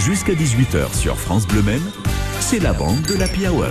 Jusqu'à 18h sur France Bleu Maine, c'est la bande de l'Happy Hour.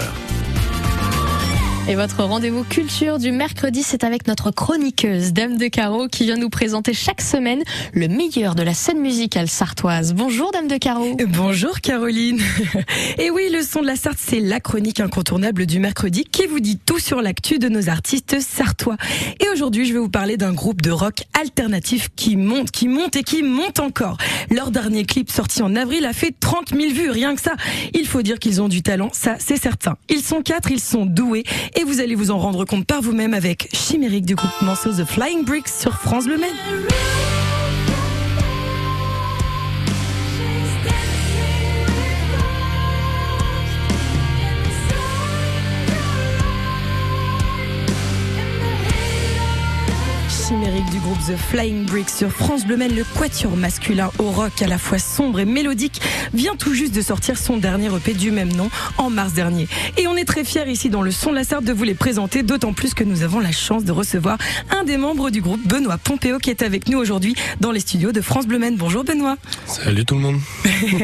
Et votre rendez-vous culture du mercredi, c'est avec notre chroniqueuse Dame de Carreau qui vient nous présenter chaque semaine le meilleur de la scène musicale sartoise. Bonjour Dame de Carreau. Bonjour Caroline. Et oui, le son de la Sarthe, c'est la chronique incontournable du mercredi qui vous dit tout sur l'actu de nos artistes sartois. Et aujourd'hui, je vais vous parler d'un groupe de rock alternatif qui monte, qui monte et qui monte encore. Leur dernier clip sorti en avril a fait 30 000 vues, rien que ça. Il faut dire qu'ils ont du talent, ça c'est certain. Ils sont quatre, ils sont doués et vous allez vous en rendre compte par vous-même avec Chimérique du groupe morceau The Flying Bricks sur France Bleu. Chimérique du groupe The Flying Bricks sur France Bleu Maine, le quatuor masculin au rock à la fois sombre et mélodique vient tout juste de sortir son dernier EP du même nom en mars dernier. Et on est très fiers ici dans le son de la Sarthe de vous les présenter, d'autant plus que nous avons la chance de recevoir un des membres du groupe, Benoît Pompéo, qui est avec nous aujourd'hui dans les studios de France Bleu Maine. Bonjour Benoît. Salut tout le monde.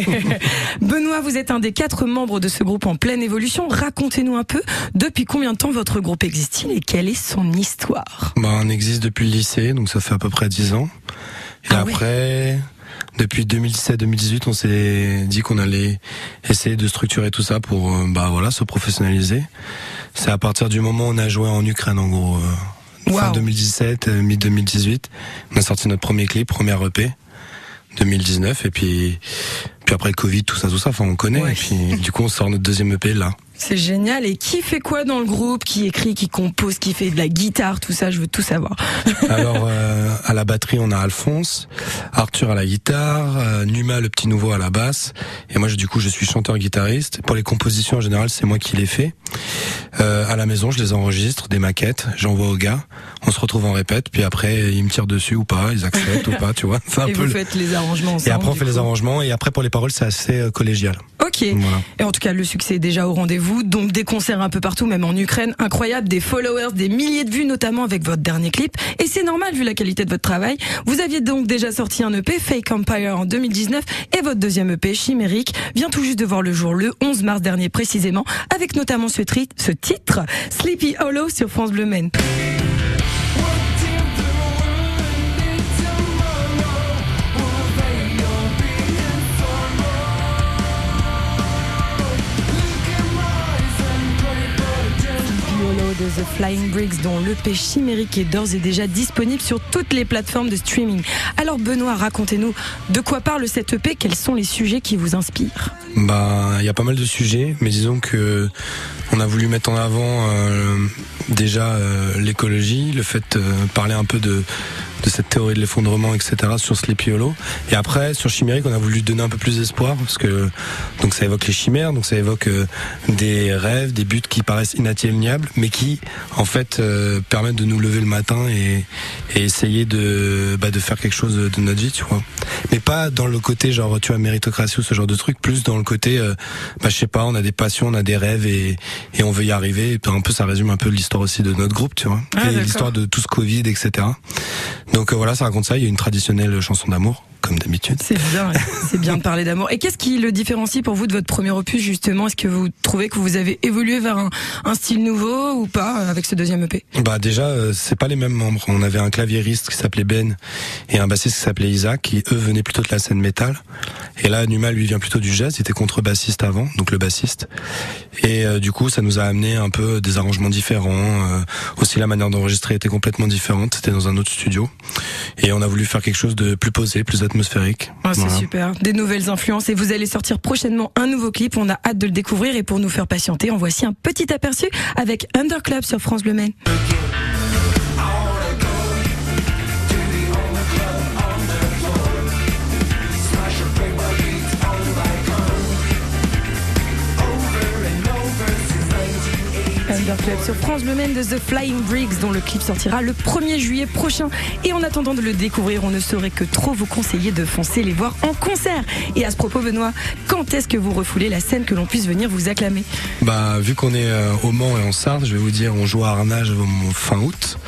Benoît, vous êtes un des quatre membres de ce groupe en pleine évolution. Racontez-nous un peu depuis combien de temps votre groupe existe-t-il et quelle est son histoire? Bah, On existe depuis le lycée, donc ça fait à peu près 10 ans. Et Ah après, depuis 2017-2018, on s'est dit qu'on allait essayer de structurer tout ça pour euh, bah voilà se professionnaliser. C'est à partir du moment où on a joué en Ukraine en gros. euh, Fin Wow. 2017, euh, mi-2018, on a sorti notre premier clip, première EP, 2019, et puis puis après le Covid, tout ça, tout ça, enfin on connaît. Ouais. Et puis du coup, on sort notre deuxième EP là. C'est génial. Et qui fait quoi dans le groupe? Qui écrit, qui compose, qui fait de la guitare, tout ça? Je veux tout savoir. Alors euh, à la batterie on a Alphonse, Arthur à la guitare, euh, Numa le petit nouveau à la basse et moi je- du coup je suis chanteur guitariste. Pour les compositions en général c'est moi qui les fais. Euh, à la maison je les enregistre, des maquettes, j'envoie aux gars, on se retrouve en répète puis après ils me tirent dessus ou pas, ils acceptent ou pas, tu vois. Un Et peu vous le- faites les arrangements ensemble. Et après on fait les arrangements et après pour les paroles c'est assez euh, Voilà. Et en tout cas, le succès est déjà au rendez-vous. Donc des concerts un peu partout, même en Ukraine, incroyable, des followers, des milliers de vues, notamment avec votre dernier clip. Et c'est normal vu la qualité de votre travail. Vous aviez donc déjà sorti un EP, Fake Empire, en 2019, et votre deuxième EP, Chimérique, vient tout juste de voir le jour le 11 mars dernier précisément, avec notamment ce, ce titre, Sleepy Hollow sur France Bleu Maine. The Flying Bricks dont l'EP chimérique est d'ores et déjà disponible sur toutes les plateformes de streaming. Alors Benoît, racontez-nous de quoi parle cette EP, quels sont les sujets qui vous inspirent? Bah, il y a pas mal de sujets, mais disons que on a voulu mettre en avant euh, déjà euh, l'écologie, le fait de parler un peu de de cette théorie de l'effondrement, etc. sur Sleepy Hollow. Et après, sur Chimérique, on a voulu donner un peu plus d'espoir parce que donc ça évoque les chimères, donc ça évoque euh, des rêves, des buts qui paraissent inatteignables, mais qui en fait euh, permettent de nous lever le matin et, et essayer de bah, de faire quelque chose de notre vie, tu vois. Mais pas dans le côté genre tu as méritocratie ou ce genre de truc, plus dans le côté euh, bah je sais pas, on a des passions, on a des rêves et, et on veut y arriver. Et puis, un peu ça résume un peu l'histoire aussi de notre groupe, tu vois. Ah, et l'histoire de tout ce Covid, etc. Donc euh, voilà, ça raconte ça. Il y a une traditionnelle chanson d'amour, comme d'habitude. C'est bien, c'est bien de parler d'amour. Et qu'est-ce qui le différencie pour vous de votre premier opus justement? Est-ce que vous trouvez que vous avez évolué vers un, un style nouveau ou pas euh, avec ce deuxième EP Bah déjà, euh, c'est pas les mêmes membres. On avait un claviériste qui s'appelait Ben et un bassiste qui s'appelait Isaac, qui eux venaient plutôt de la scène métal. Et là, Numa lui vient plutôt du jazz. Il était contrebassiste avant, donc le bassiste. Et euh, du coup, ça nous a amené un peu des arrangements différents. euh, aussi, la manière d'enregistrer était complètement différente. C'était dans un autre studio. Et on a voulu faire quelque chose de plus posé, plus atmosphérique. Ah, C'est Voilà. super, des nouvelles influences et vous allez sortir prochainement un nouveau clip. On a hâte de le découvrir et pour nous faire patienter, en voici un petit aperçu avec Underclub sur France Bleu Maine. Club sur France Bleu Maine de The Flying Briggs dont le clip sortira le 1er juillet prochain. Et en attendant de le découvrir, on ne saurait que trop vous conseiller de foncer les voir en concert. Et à ce propos, Benoît, quand est-ce que vous refoulez la scène que l'on puisse venir vous acclamer? Bah, vu qu'on est euh, au Mans et en Sarthe, je vais vous dire, on joue à Arnage fin août,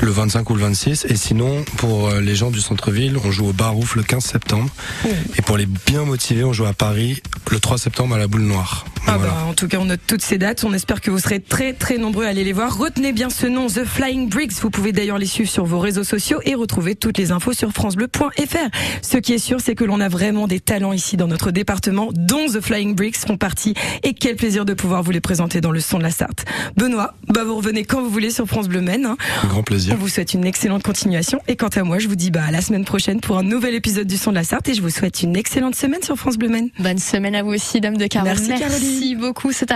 le 25 ou le 26. Et sinon, pour euh, les gens du centre-ville, on joue au Barouf le 15 septembre. Oh. Et pour les bien motivés, on joue à Paris le 3 septembre à la Boule Noire. Ah Voilà. bah, en tout cas, on note toutes ces dates. On espère que vous serez très très nombreux à aller les voir. Retenez bien ce nom, The Flying Bricks. Vous pouvez d'ailleurs les suivre sur vos réseaux sociaux et retrouver toutes les infos sur francebleu.fr. Ce qui est sûr, c'est que l'on a vraiment des talents ici dans notre département, dont The Flying Bricks font partie. Et quel plaisir de pouvoir vous les présenter dans le son de la Sarthe. Benoît, bah vous revenez quand vous voulez sur France Bleu Maine. hein. Un grand On plaisir. vous souhaite une excellente continuation. Et quant à moi, je vous dis bah à la semaine prochaine pour un nouvel épisode du son de la Sarthe. Et je vous souhaite une excellente semaine sur France Bleu Maine. Bonne semaine à vous aussi, Dame de Caro. Merci, Caroline. beaucoup. C'est